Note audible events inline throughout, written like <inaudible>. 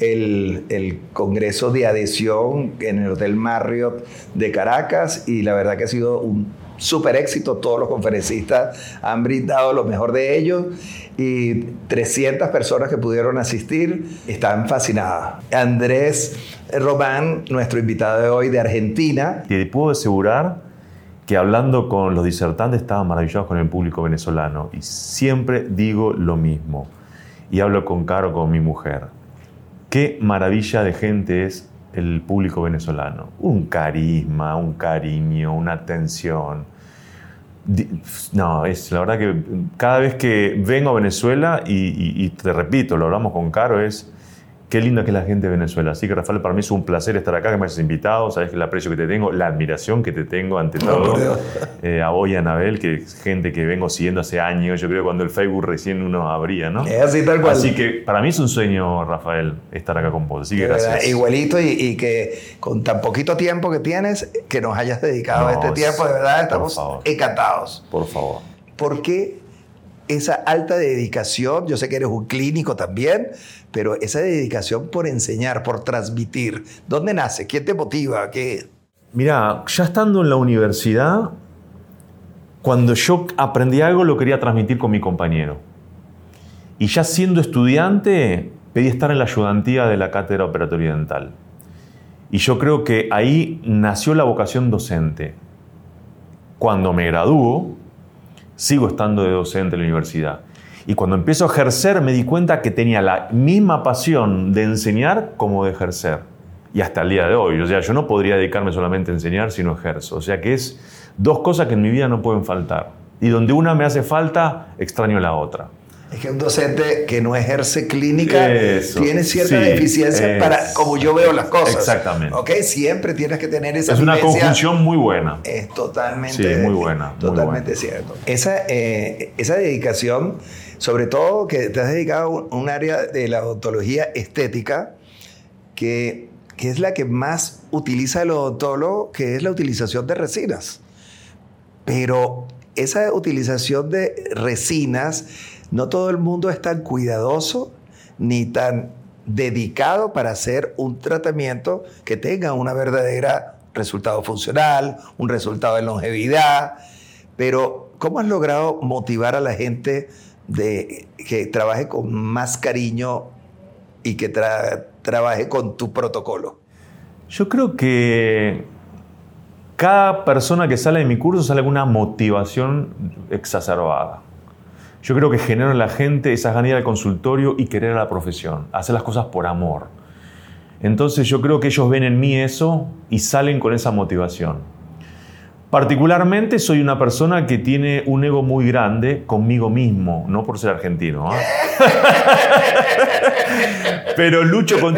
el, Congreso de Adhesión en el Hotel Marriott de Caracas y la verdad que ha sido un súper éxito. Todos los conferencistas han brindado lo mejor de ellos y 300 personas que pudieron asistir están fascinadas. Andrés Román, nuestro invitado de hoy de Argentina. Te puedo asegurar que hablando con los disertantes estaban maravillados con el público venezolano y siempre digo lo mismo y hablo con Caro, con mi mujer Qué maravilla de gente es el público venezolano. Un carisma, un cariño, una atención. No, es la verdad que cada vez que vengo a Venezuela, y, y te repito, lo hablamos con Caro, es Qué linda que es la gente de Venezuela. Así que, Rafael, para mí es un placer estar acá, que me hayas invitado. Sabes el aprecio que te tengo, la admiración que te tengo ante todo. eh, a vos y a Anabel, que es gente que vengo siguiendo hace años. Yo creo cuando el Facebook recién uno abría, ¿no? Es así, tal cual. Así que para mí es un sueño, Rafael, estar acá con vos. Así que gracias. Igualito y, que con tan poquito tiempo que tienes, que nos hayas dedicado a este tiempo, de verdad, estamos encantados. Por favor. ¿Por qué esa alta dedicación? Yo sé que eres un clínico también pero esa dedicación por enseñar, por transmitir, ¿dónde nace? ¿Quién te motiva? ¿Qué? Mira, ya estando en la universidad, cuando yo aprendí algo lo quería transmitir con mi compañero. Y ya siendo estudiante, pedí estar en la ayudantía de la cátedra operatoria dental. Y yo creo que ahí nació la vocación docente. Cuando me graduó, sigo estando de docente en la universidad. Y cuando empiezo a ejercer me di cuenta que tenía la misma pasión de enseñar como de ejercer. Y hasta el día de hoy. O sea, yo no podría dedicarme solamente a enseñar si no ejerzo. O sea que es dos cosas que en mi vida no pueden faltar. Y donde una me hace falta, extraño la otra. Es que un docente que no ejerce clínica tiene cierta deficiencia para como yo veo las cosas. Exactamente. ¿Ok? Siempre tienes que tener esa Es una conjunción muy buena. Es totalmente. Sí, muy buena. Totalmente cierto. Esa, eh, esa dedicación sobre todo que te has dedicado a un área de la odontología estética que, que es la que más utiliza el odontólogo, que es la utilización de resinas. Pero esa utilización de resinas, no todo el mundo es tan cuidadoso ni tan dedicado para hacer un tratamiento que tenga una verdadera resultado funcional, un resultado de longevidad. Pero, ¿cómo has logrado motivar a la gente que trabaje con más cariño y que trabaje con tu protocolo? Yo creo que cada persona que sale de mi curso sale con una motivación exacerbada. Yo creo que genero en la gente esa ganas del consultorio y querer a la profesión, hacer las cosas por amor. Entonces yo creo que ellos ven en mí eso y salen con esa motivación. Particularmente soy una persona que tiene un ego muy grande conmigo mismo, no por ser argentino. ¿ah? <laughs> pero lucho con...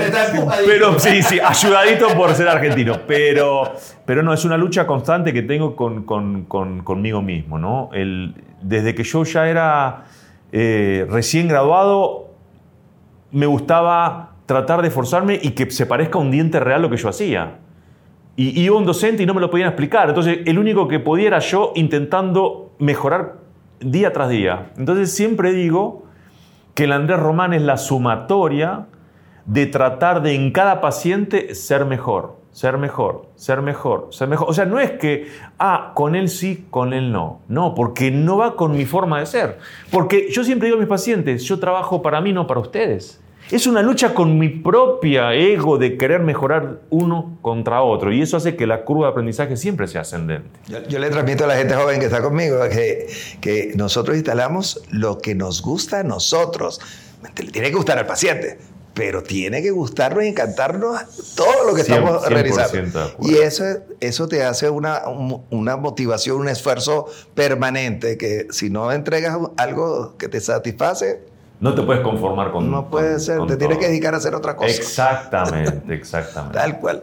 Pero sí, sí, ayudadito por ser argentino. Pero, pero no, es una lucha constante que tengo con, conmigo mismo. ¿no? El, desde que yo ya era eh, recién graduado, me gustaba tratar de esforzarme y que se parezca un diente real lo que yo hacía. Y iba un docente y no me lo podían explicar. Entonces, el único que podía era yo intentando mejorar día tras día. Entonces, siempre digo que el Andrés Román es la sumatoria de tratar de en cada paciente ser mejor, ser mejor, ser mejor, ser mejor. O sea, no es que, ah, con él sí, con él no. No, porque no va con mi forma de ser. Porque yo siempre digo a mis pacientes, yo trabajo para mí, no para ustedes. Es una lucha con mi propia ego de querer mejorar uno contra otro. Y eso hace que la curva de aprendizaje siempre sea ascendente. Yo, le transmito a la gente joven que está conmigo que, que nosotros instalamos lo que nos gusta a nosotros. Le tiene que gustar al paciente, pero tiene que gustarnos y encantarnos todo lo que estamos realizando. Y eso, eso te hace una, una motivación, un esfuerzo permanente, que si no entregas algo que te satisface, No te puedes conformar con... No puede ser, te tienes que dedicar a hacer otra cosa. Exactamente, <laughs> exactamente. Tal cual.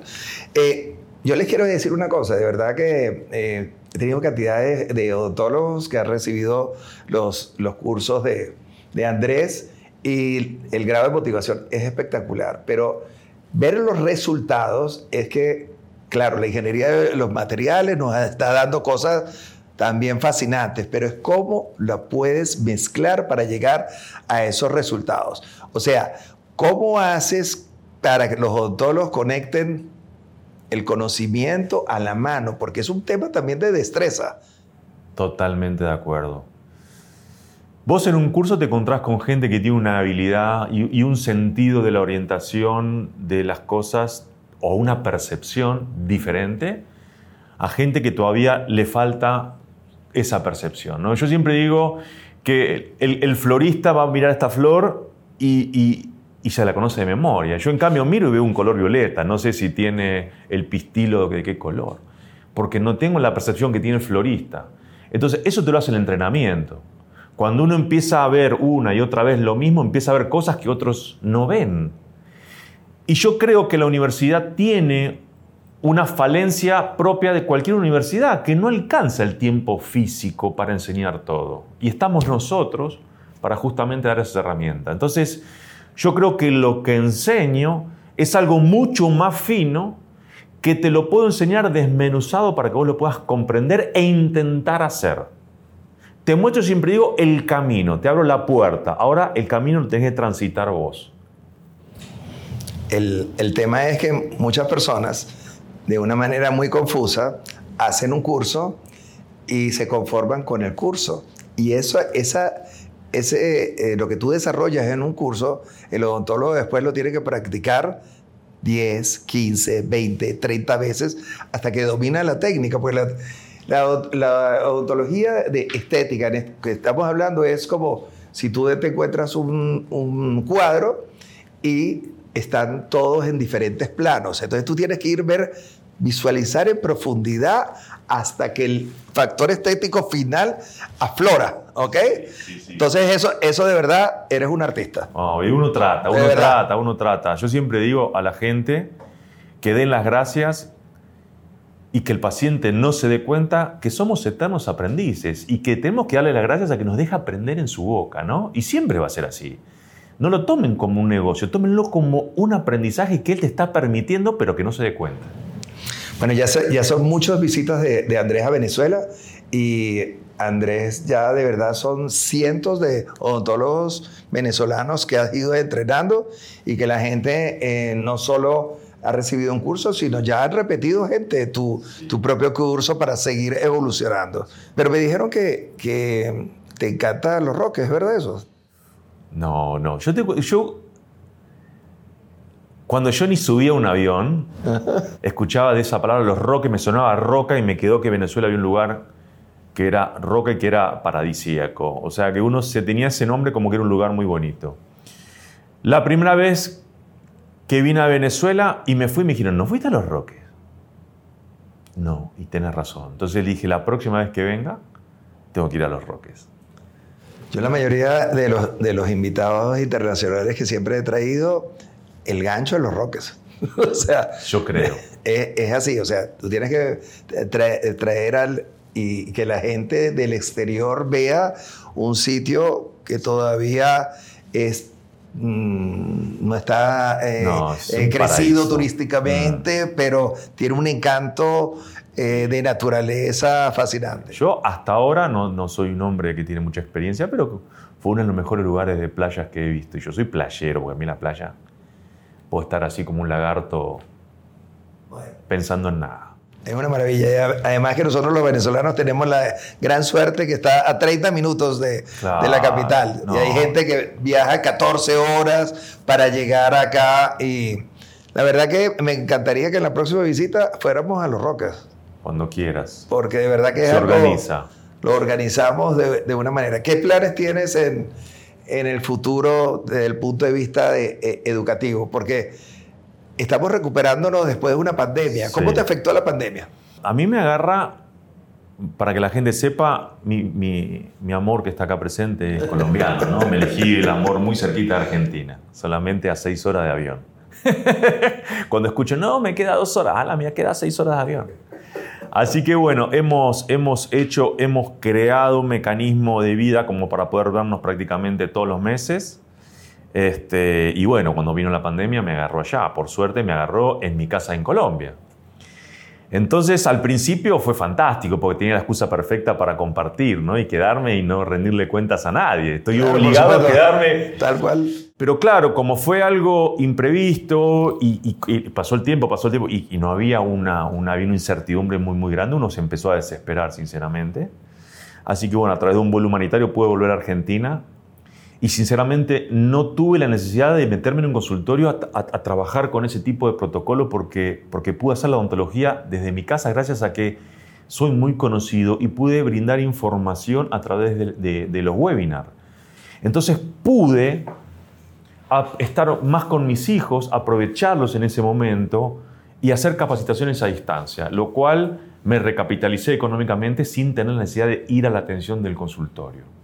Eh, yo les quiero decir una cosa, de verdad que eh, he tenido cantidad de, de odontólogos que han recibido los, los cursos de, de Andrés y el grado de motivación es espectacular, pero ver los resultados es que, claro, la ingeniería de los materiales nos está dando cosas también fascinantes, pero es cómo la puedes mezclar para llegar a esos resultados. O sea, ¿cómo haces para que los odontólogos conecten el conocimiento a la mano? Porque es un tema también de destreza. Totalmente de acuerdo. Vos en un curso te encontrás con gente que tiene una habilidad y, un sentido de la orientación de las cosas o una percepción diferente a gente que todavía le falta esa percepción. ¿no? Yo siempre digo que el, el florista va a mirar esta flor y, y- y se la conoce de memoria. Yo en cambio miro y veo un color violeta, no sé si tiene el pistilo de qué color, porque no tengo la percepción que tiene el florista. Entonces eso te lo hace el entrenamiento. Cuando uno empieza a ver una y otra vez lo mismo, empieza a ver cosas que otros no ven. Y yo creo que la universidad tiene una falencia propia de cualquier universidad, que no alcanza el tiempo físico para enseñar todo. Y estamos nosotros para justamente dar esa herramienta. Entonces, yo creo que lo que enseño es algo mucho más fino que te lo puedo enseñar desmenuzado para que vos lo puedas comprender e intentar hacer. Te muestro, siempre digo, el camino, te abro la puerta. Ahora el camino lo tenés que transitar vos. El, el tema es que muchas personas, de una manera muy confusa, hacen un curso y se conforman con el curso. Y eso, esa, ese, eh, lo que tú desarrollas en un curso, el odontólogo después lo tiene que practicar 10, 15, 20, 30 veces hasta que domina la técnica. Pues la, la odontología de estética que estamos hablando es como si tú te encuentras un, un cuadro y están todos en diferentes planos. Entonces tú tienes que ir ver, visualizar en profundidad hasta que el factor estético final aflora, ¿ok? Entonces eso, eso de verdad, eres un artista. Oh, y uno trata, uno trata, uno trata. Yo siempre digo a la gente que den las gracias y que el paciente no se dé cuenta que somos eternos aprendices y que tenemos que darle las gracias a que nos deja aprender en su boca, ¿no? Y siempre va a ser así. No lo tomen como un negocio, tómenlo como un aprendizaje que él te está permitiendo, pero que no se dé cuenta. Bueno, ya, ya son muchas visitas de, de Andrés a Venezuela y Andrés ya de verdad son cientos de odontólogos venezolanos que has ido entrenando y que la gente eh, no solo ha recibido un curso, sino ya han repetido gente tu, tu propio curso para seguir evolucionando. Pero me dijeron que, que te encantan los roques, ¿es verdad eso? No, no. Yo, te yo cuando yo ni subía a un avión, <laughs> escuchaba de esa palabra los roques, me sonaba roca y me quedó que en Venezuela había un lugar que era roca y que era paradisíaco. O sea, que uno se tenía ese nombre como que era un lugar muy bonito. La primera vez que vine a Venezuela y me fui, me dijeron, ¿no fuiste a los roques? No, y tenés razón. Entonces le dije, la próxima vez que venga, tengo que ir a los roques. Yo la mayoría de los, de los invitados internacionales que siempre he traído, el gancho de los roques. <laughs> o sea, Yo creo. <laughs> es, es así, o sea, tú tienes que traer, traer al y que la gente del exterior vea un sitio que todavía es no está eh, No, es eh, crecido turísticamente, pero tiene un encanto eh, de naturaleza fascinante. Yo hasta ahora no, no soy un hombre que tiene mucha experiencia, pero fue uno de los mejores lugares de playas que he visto. Y yo soy playero, porque a mí la playa puedo estar así como un lagarto pensando en nada. Es una maravilla. Además que nosotros los venezolanos tenemos la gran suerte que está a 30 minutos de, Claro, de la capital. no. Y hay gente que viaja 14 horas para llegar acá. Y la verdad que me encantaría que en la próxima visita fuéramos a Los Roques. Cuando quieras. Porque de verdad que es Se algo- organiza. Lo organizamos de, de una manera. ¿Qué planes tienes en, en el futuro desde el punto de vista de- eh, educativo? Porque estamos recuperándonos después de una pandemia. ¿Cómo Sí. te afectó la pandemia? A mí me agarra para que la gente sepa, mi, mi, mi, amor que está acá presente es colombiano, ¿no? Me elegí el amor muy cerquita de Argentina, solamente a seis horas de avión. <laughs> Cuando escucho, no, me queda dos horas, ah, la mía queda seis horas de avión. Así que bueno, hemos, hemos hecho, hemos creado un mecanismo de vida como para poder vernos prácticamente todos los meses. Este, y bueno, cuando vino la pandemia me agarró allá. Por suerte me agarró en mi casa en Colombia. Entonces, al principio fue fantástico porque tenía la excusa perfecta para compartir, ¿no? Y quedarme y no rendirle cuentas a nadie. Estoy obligado a quedarme. Tal cual. Pero claro, como fue algo imprevisto y, pasó el tiempo, pasó el tiempo y, no había una, una, incertidumbre muy, muy grande, uno se empezó a desesperar, sinceramente. Así que bueno, a través de un vuelo humanitario pude volver a Argentina y sinceramente no tuve la necesidad de meterme en un consultorio a, trabajar con ese tipo de protocolo porque, porque pude hacer la odontología desde mi casa gracias a que soy muy conocido y pude brindar información a través de, de, los webinars. Entonces pude estar más con mis hijos, aprovecharlos en ese momento y hacer capacitaciones a distancia, lo cual me recapitalicé económicamente sin tener la necesidad de ir a la atención del consultorio.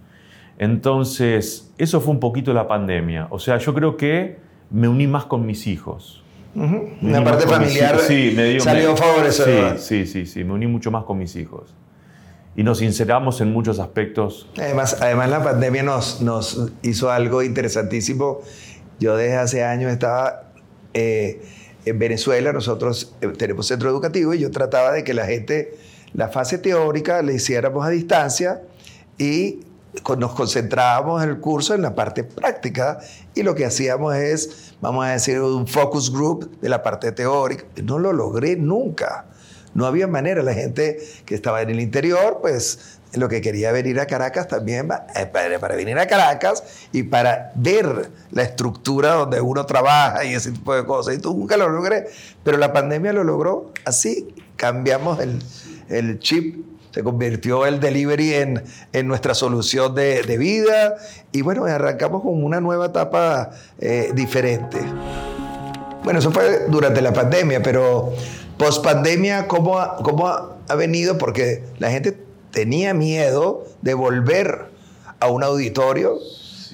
Entonces, eso fue un poquito la pandemia. O sea, yo creo que me uní más con mis hijos. Una parte familiar sí, me dio, salió favorecedora. Sí, sí, sí, sí, me uní mucho más con mis hijos. Y nos sinceramos en muchos aspectos. Además, además la pandemia nos, nos hizo algo interesantísimo. Yo desde hace años estaba eh, en Venezuela, nosotros eh, tenemos centro educativo y yo trataba de que la gente, la fase teórica, la hiciéramos a distancia y nos concentrábamos en el curso en la parte práctica y lo que hacíamos es, vamos a decir, un focus group de la parte teórica. No lo logré nunca. No había manera. La gente que estaba en el interior, pues lo que quería venir a Caracas también, eh, para venir a Caracas y para ver la estructura donde uno trabaja y ese tipo de cosas. Y tú nunca lo logré. Pero la pandemia lo logró así. Cambiamos el, el chip se convirtió el delivery en, en nuestra solución de, de, vida y bueno, arrancamos con una nueva etapa eh, diferente. Bueno, eso fue durante la pandemia, pero post pandemia, ¿cómo, ¿cómo ha venido? Porque la gente tenía miedo de volver a un auditorio,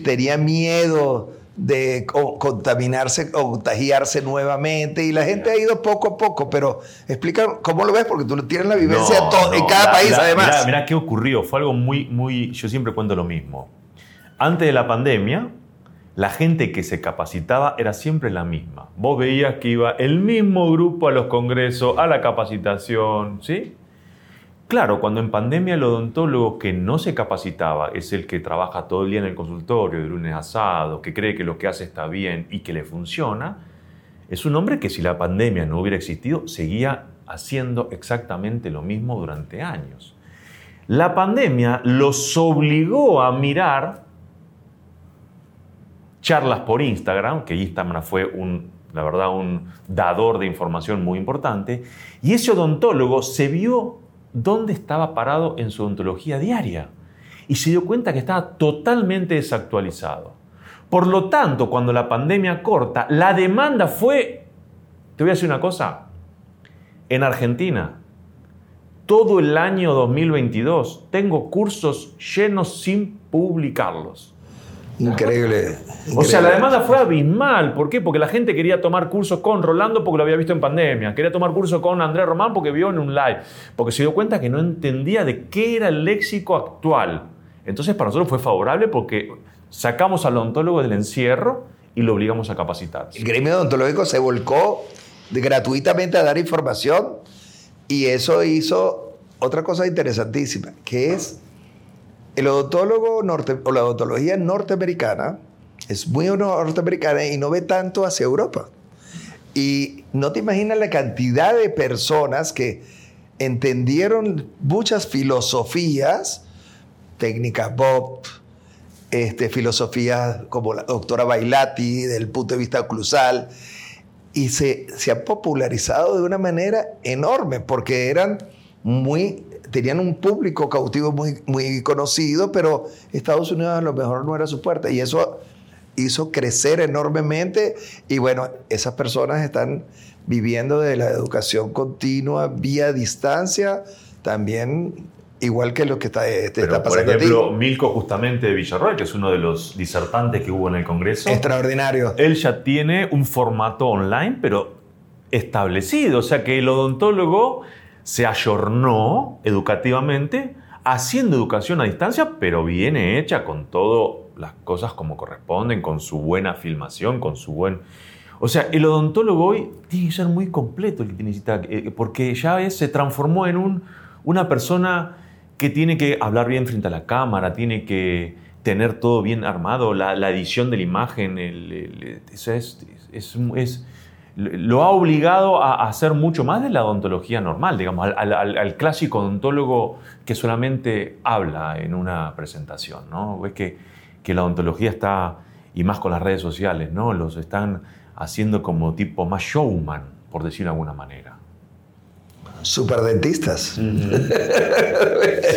tenía miedo de contaminarse o contagiarse nuevamente y la gente ha ido poco a poco, pero explica cómo lo ves porque tú tienes la vivencia en cada país además. Mira, qué ocurrió, fue algo muy, muy, yo siempre cuento lo mismo. Antes de la pandemia, la gente que se capacitaba era siempre la misma. Vos veías que iba el mismo grupo a los congresos, a la capacitación, ¿sí? Claro, cuando en pandemia el odontólogo que no se capacitaba es el que trabaja todo el día en el consultorio, de lunes a sábado, que cree que lo que hace está bien y que le funciona, es un hombre que si la pandemia no hubiera existido, seguía haciendo exactamente lo mismo durante años. La pandemia los obligó a mirar charlas por Instagram, que Instagram fue un, la verdad, un dador de información muy importante, y ese odontólogo se vio dónde estaba parado en su ontología diaria y se dio cuenta que estaba totalmente desactualizado. Por lo tanto, cuando la pandemia corta, la demanda fue, te voy a decir una cosa, en Argentina, todo el año 2022 tengo cursos llenos sin publicarlos. Increíble, O sea, la demanda fue abismal. ¿Por qué? Porque la gente quería tomar cursos con Rolando porque lo había visto en pandemia. Quería tomar cursos con Andrés Román porque vio en un live. Porque se dio cuenta que no entendía de qué era el léxico actual. Entonces, para nosotros fue favorable porque sacamos al odontólogo del encierro y lo obligamos a capacitarse. El gremio odontológico se volcó gratuitamente a dar información y eso hizo otra cosa interesantísima, que es el odontólogo norte, o la odontología norteamericana es muy norteamericana y no ve tanto hacia Europa. Y no te imaginas la cantidad de personas que entendieron muchas filosofías, técnicas Bob, este, filosofías como la doctora Bailati, del punto de vista oclusal, y se, se ha popularizado de una manera enorme porque eran muy tenían un público cautivo muy, muy conocido, pero Estados Unidos a lo mejor no era su puerta. Y eso hizo crecer enormemente. Y bueno, esas personas están viviendo de la educación continua vía distancia, también igual que lo que está, te Pero, está por pasando ejemplo, a ti. Milko justamente de Villarroel, que es uno de los disertantes que hubo en el Congreso, Extraordinario. él ya tiene un formato online, pero establecido. O sea que el odontólogo se ayornó educativamente haciendo educación a distancia, pero viene hecha con todas las cosas como corresponden, con su buena filmación, con su buen... O sea, el odontólogo hoy tiene que ser muy completo el que necesita, eh, porque ya se transformó en un, una persona que tiene que hablar bien frente a la cámara, tiene que tener todo bien armado, la, edición de la imagen, el- es, es- es- lo ha obligado a, hacer mucho más de la odontología normal, digamos, al, al- al- clásico odontólogo que solamente habla en una presentación, ¿no? Es que, que la odontología está, y más con las redes sociales, ¿no? Los están haciendo como tipo más showman, por decirlo de alguna manera. Superdentistas. <laughs>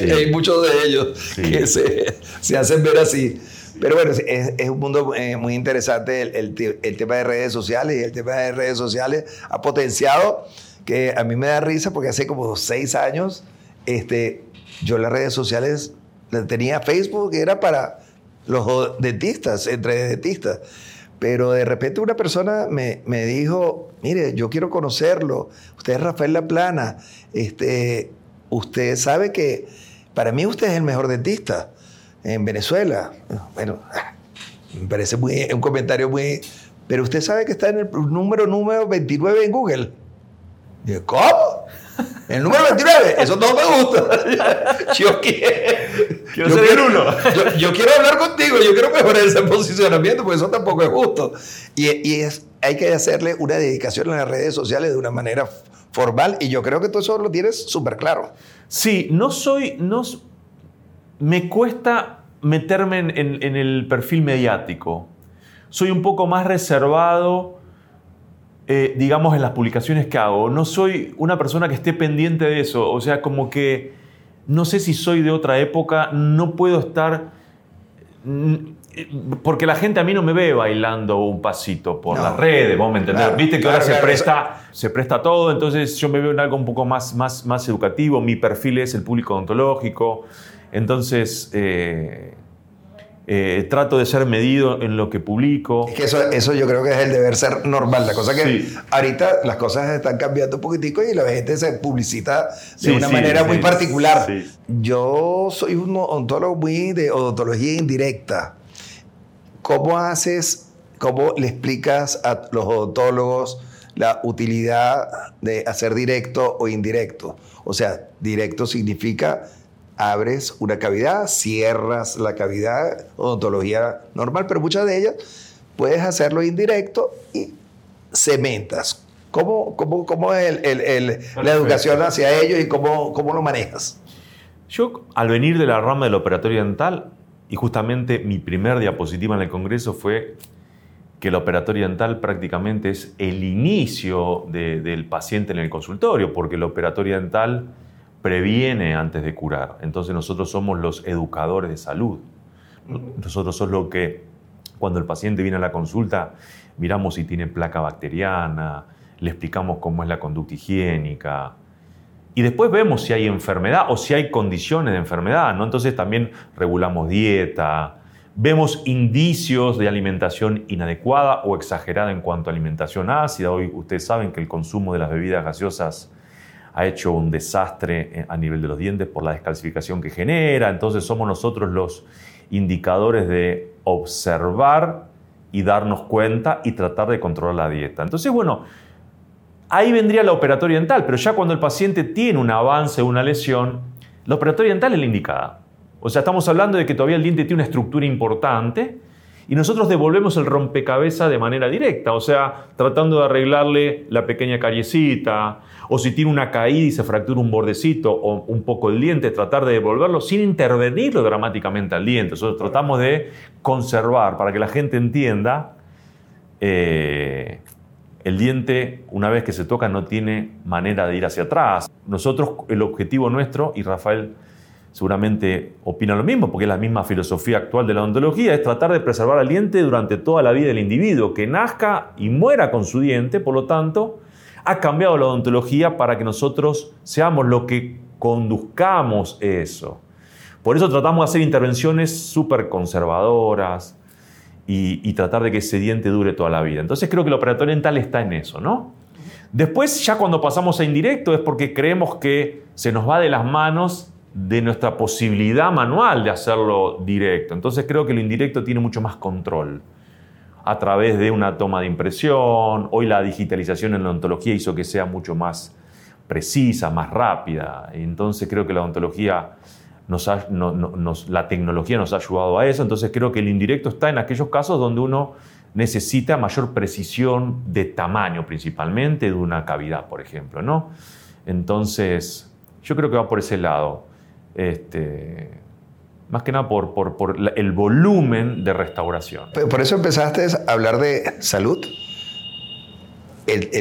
Sí. Hay muchos de ellos Sí. que se, se hacen ver así. Pero bueno, es, es un mundo eh, muy interesante el, el el tema de redes sociales y el tema de redes sociales ha potenciado que a mí me da risa porque hace como seis años este, yo las redes sociales tenía Facebook que era para los dentistas, entre dentistas. Pero de repente una persona me, me dijo, mire, yo quiero conocerlo, usted es Rafael Laplana, este, usted sabe que para mí usted es el mejor dentista en Venezuela. Bueno, me parece muy, un comentario muy... Pero usted sabe que está en el número número 29 en Google. Y yo, ¿cómo? El número 29, eso no me gusta. <laughs> Yo quiero, Quiero yo ser quiero- uno. Yo, yo quiero hablar contigo, yo quiero mejorar ese posicionamiento, porque eso tampoco es justo. Y, y es, hay que hacerle una dedicación en las redes sociales de una manera formal, y yo creo que tú eso lo tienes súper claro. Sí, no soy. No, me cuesta meterme en, en- en el perfil mediático. Soy un poco más reservado, eh, digamos, en las publicaciones que hago. No soy una persona que esté pendiente de eso. O sea, como que no sé si soy de otra época, no puedo estar. mm, Porque la gente a mí no me ve bailando un pasito por No. las redes, vos me entendés. Claro, Viste que claro, ahora se presta se presta todo, entonces yo me veo en algo un poco más, más, más educativo, mi perfil es el público odontológico, entonces eh, eh, trato de ser medido en lo que publico. Es que eso, eso yo creo que es el deber ser normal. La cosa que Sí. ahorita las cosas están cambiando un poquitico y la gente se publicita de Sí, una sí, manera muy particular. Yo soy un odontólogo muy de odontología indirecta. ¿Cómo haces, cómo le explicas a los odontólogos la utilidad de hacer directo o indirecto? O sea, directo significa abres una cavidad, cierras la cavidad, odontología normal, pero muchas de ellas puedes hacerlo indirecto y cementas. ¿Cómo, cómo, cómo es el- el- el- la educación hacia ellos y cómo, cómo lo manejas? Yo, al venir de la rama del operatorio dental, y justamente mi primer diapositiva en el Congreso fue que el operatorio dental prácticamente es el inicio de- del paciente en el consultorio, porque el operatorio dental previene antes de curar. Entonces nosotros somos los educadores de salud. Nosotros somos lo que, cuando el paciente viene a la consulta, miramos si tiene placa bacteriana, le explicamos cómo es la conducta higiénica, y después vemos si hay enfermedad o si hay condiciones de enfermedad, ¿no? Entonces también regulamos dieta, vemos indicios de alimentación inadecuada o exagerada en cuanto a alimentación ácida. Hoy ustedes saben que el consumo de las bebidas gaseosas ha hecho un desastre eh, a nivel de los dientes por la descalcificación que genera. Entonces somos nosotros los indicadores de observar y darnos cuenta y tratar de controlar la dieta. Entonces, bueno, Ahí vendría la operatoria dental, pero ya cuando el paciente tiene un avance una lesión, la operatoria dental es la indicada. O sea, estamos hablando de que todavía el diente tiene una estructura importante y nosotros devolvemos el rompecabezas de manera directa, o sea, tratando de arreglarle la pequeña cariecita, o si tiene una caída y se fractura un bordecito o un poco el diente, tratar de devolverlo sin intervenirlo dramáticamente al diente. Nosotros tratamos de conservar para que la gente entienda. eh, el diente, una vez que se toca, no tiene manera de ir hacia atrás. Nosotros, el objetivo nuestro, y Rafael seguramente opina lo mismo, porque es la misma filosofía actual de la odontología, es tratar de preservar al diente durante toda la vida del individuo, que nazca y muera con su diente, por lo tanto, ha cambiado la odontología para que nosotros seamos lo que conduzcamos eso. Por eso tratamos de hacer intervenciones súper conservadoras y, tratar de que ese diente dure toda la vida. Entonces creo que el operatorio dental está en eso, ¿no? Después, ya cuando pasamos a indirecto, es porque creemos que se nos va de las manos de nuestra posibilidad manual de hacerlo directo. Entonces creo que lo indirecto tiene mucho más control a través de una toma de impresión. Hoy la digitalización en la odontología hizo que sea mucho más precisa, más rápida. Entonces creo que la odontología nos la tecnología nos ha ayudado a eso. Entonces creo que el indirecto está en aquellos casos donde uno necesita mayor precisión de tamaño principalmente de una cavidad, por ejemplo. ¿no? Entonces yo creo que va por ese lado. Este, más que nada por, por, el volumen de restauración. Por eso empezaste a hablar de salud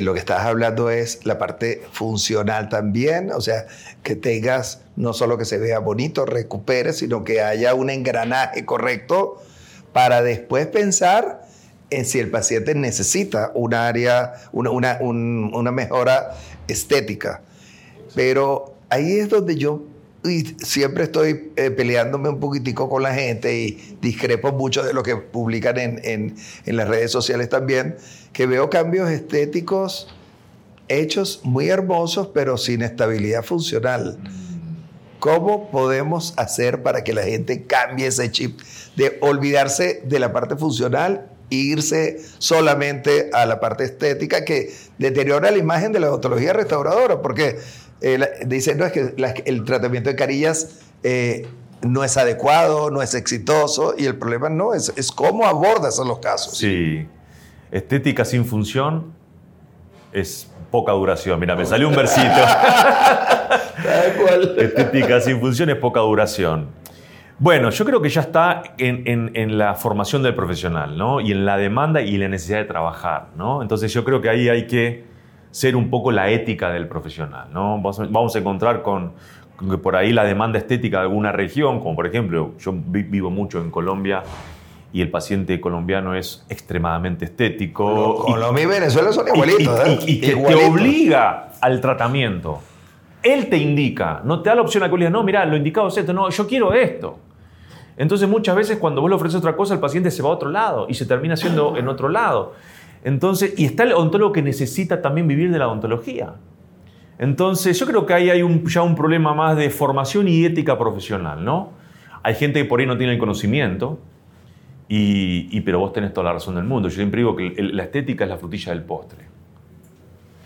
lo que estás hablando es la parte funcional también, o sea, que tengas no solo que se vea bonito, recupere, sino que haya un engranaje correcto para después pensar en si el paciente necesita un área, una, una mejora estética. Pero ahí es donde yo y siempre estoy eh, peleándome un poquitico con la gente y discrepo mucho de lo que publican en, las redes sociales también, que veo cambios estéticos hechos muy hermosos, pero sin estabilidad funcional. ¿Cómo podemos hacer para que la gente cambie ese chip de olvidarse de la parte funcional e irse solamente a la parte estética que deteriora la imagen de la odontología restauradora? Porque eh, dice, no, es que el tratamiento de carillas eh, no es adecuado, no es exitoso, y el problema no es, es cómo abordas los casos. Sí, estética sin función es poca duración. Mira, me salió un versito. <laughs> estética sin función es poca duración. Bueno, yo creo que ya está en, en, la formación del profesional, ¿no? Y en la demanda y la necesidad de trabajar, ¿no? Entonces yo creo que ahí hay que ser un poco la ética del profesional. ¿no? Vamos a encontrar con, que por ahí la demanda estética de alguna región, como por ejemplo, yo vivo mucho en Colombia y el paciente colombiano es extremadamente estético. Colombia y, Venezuela son igualitos. Y, que te obliga al tratamiento. Él te indica, no te da la opción a que digas, no, mira, lo indicado es esto, no, yo quiero esto. Entonces muchas veces cuando vos le ofreces otra cosa, el paciente se va a otro lado y se termina haciendo en otro lado. Entonces, y está el odontólogo que necesita también vivir de la odontología. Entonces, yo creo que ahí hay un, ya un problema más de formación y ética profesional, ¿no? Hay gente que por ahí no tiene el conocimiento, y, pero vos tenés toda la razón del mundo. Yo siempre digo que la estética es la frutilla del postre.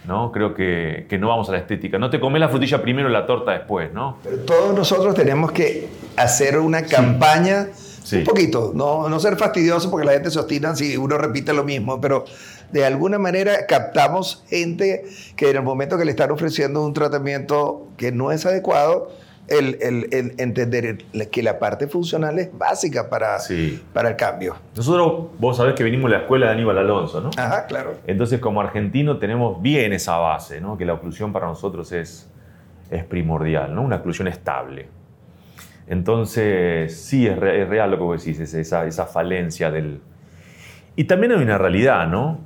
¿no? Creo que, no vamos a la estética. No te comes la frutilla primero y la torta después, ¿no? Pero todos nosotros tenemos que hacer una campaña un poquito, no, no ser fastidioso porque la gente se obstina si uno repite lo mismo, pero de alguna manera captamos gente que en el momento que le están ofreciendo un tratamiento que no es adecuado, el, entender que la parte funcional es básica para, para el cambio. Nosotros, vos sabés que venimos de la escuela de Aníbal Alonso, ¿no? Ajá, claro. Entonces, como argentino, tenemos bien esa base, ¿no? Que la oclusión para nosotros es, es primordial, ¿no? Una oclusión estable. Entonces, sí, es, real lo que vos decís, esa, esa falencia del... Y también hay una realidad, ¿no?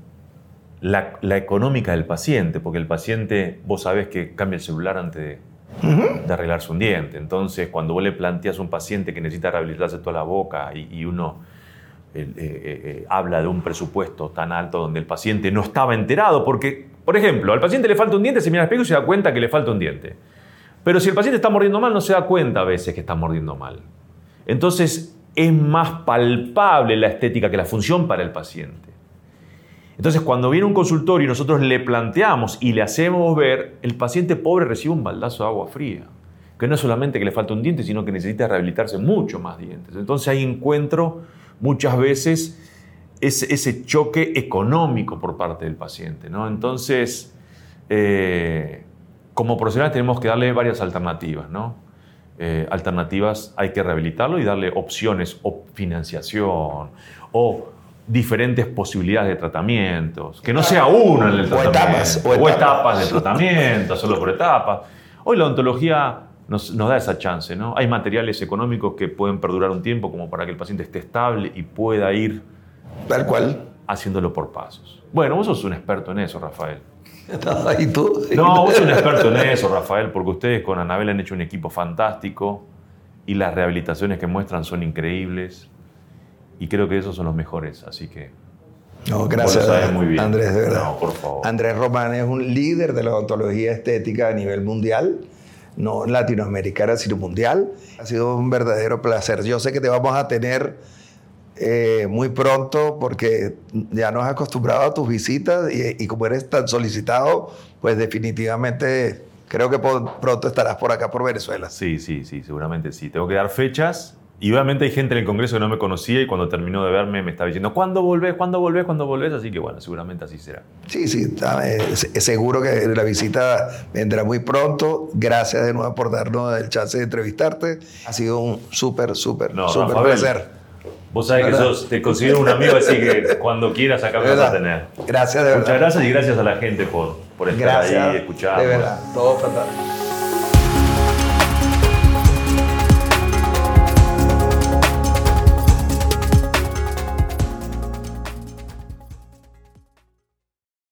La, económica del paciente, porque el paciente, vos sabés que cambia el celular antes de, arreglarse un diente. Entonces, cuando vos le planteas a un paciente que necesita rehabilitarse toda la boca y, uno eh, eh, eh, habla de un presupuesto tan alto donde el paciente no estaba enterado, porque, por ejemplo, al paciente le falta un diente, se mira al espejo y se da cuenta que le falta un diente. Pero si el paciente está mordiendo mal, no se da cuenta a veces que está mordiendo mal. Entonces es más palpable la estética que la función para el paciente. Entonces cuando viene un consultorio y nosotros le planteamos y le hacemos ver, el paciente pobre recibe un baldazo de agua fría. Que no es solamente que le falta un diente, sino que necesita rehabilitarse mucho más dientes. Entonces ahí encuentro muchas veces ese, choque económico por parte del paciente. Entonces, eh, como profesionales tenemos que darle varias alternativas, ¿no? Eh, alternativas hay que rehabilitarlo y darle opciones o financiación o diferentes posibilidades de tratamientos, que no sea uno en el tratamiento, o etapas, o etapas, de tratamiento, solo por etapas. Hoy la odontología nos, nos, da esa chance, ¿no? Hay materiales económicos que pueden perdurar un tiempo como para que el paciente esté estable y pueda ir tal cual haciéndolo por pasos. Bueno, vos sos un experto en eso, Rafael. <laughs> ¿Y tú? No, vos sos un experto en eso, Rafael, porque ustedes con Anabel han hecho un equipo fantástico y las rehabilitaciones que muestran son increíbles y creo que esos son los mejores, así que... No, gracias, muy bien. Andrés, de verdad. No, por favor. Andrés Román es un líder de la odontología estética a nivel mundial, no latinoamericana, sino mundial. Ha sido un verdadero placer. Yo sé que te vamos a tener eh, muy pronto porque ya nos has acostumbrado a tus visitas y, y como eres tan solicitado, pues definitivamente creo que por- pronto estarás por acá, por Venezuela. Sí, sí, sí, seguramente sí. Tengo que dar fechas. Y obviamente hay gente en el Congreso que no me conocía y cuando terminó de verme me estaba diciendo, ¿cuándo volvés? ¿Cuándo volvés? ¿Cuándo volvés? Así que bueno, seguramente así será. Sí, sí, seguro que la visita vendrá muy pronto. Gracias de nuevo por darnos el chance de entrevistarte. Ha sido un súper, súper, No, súper placer. Vos sabés que sos, te considero un amigo, así que cuando quieras acá me vas a tener. Gracias de verdad. Muchas gracias y gracias a la gente por, por estar Gracias. ahí, escuchar. De verdad, todo fantástico.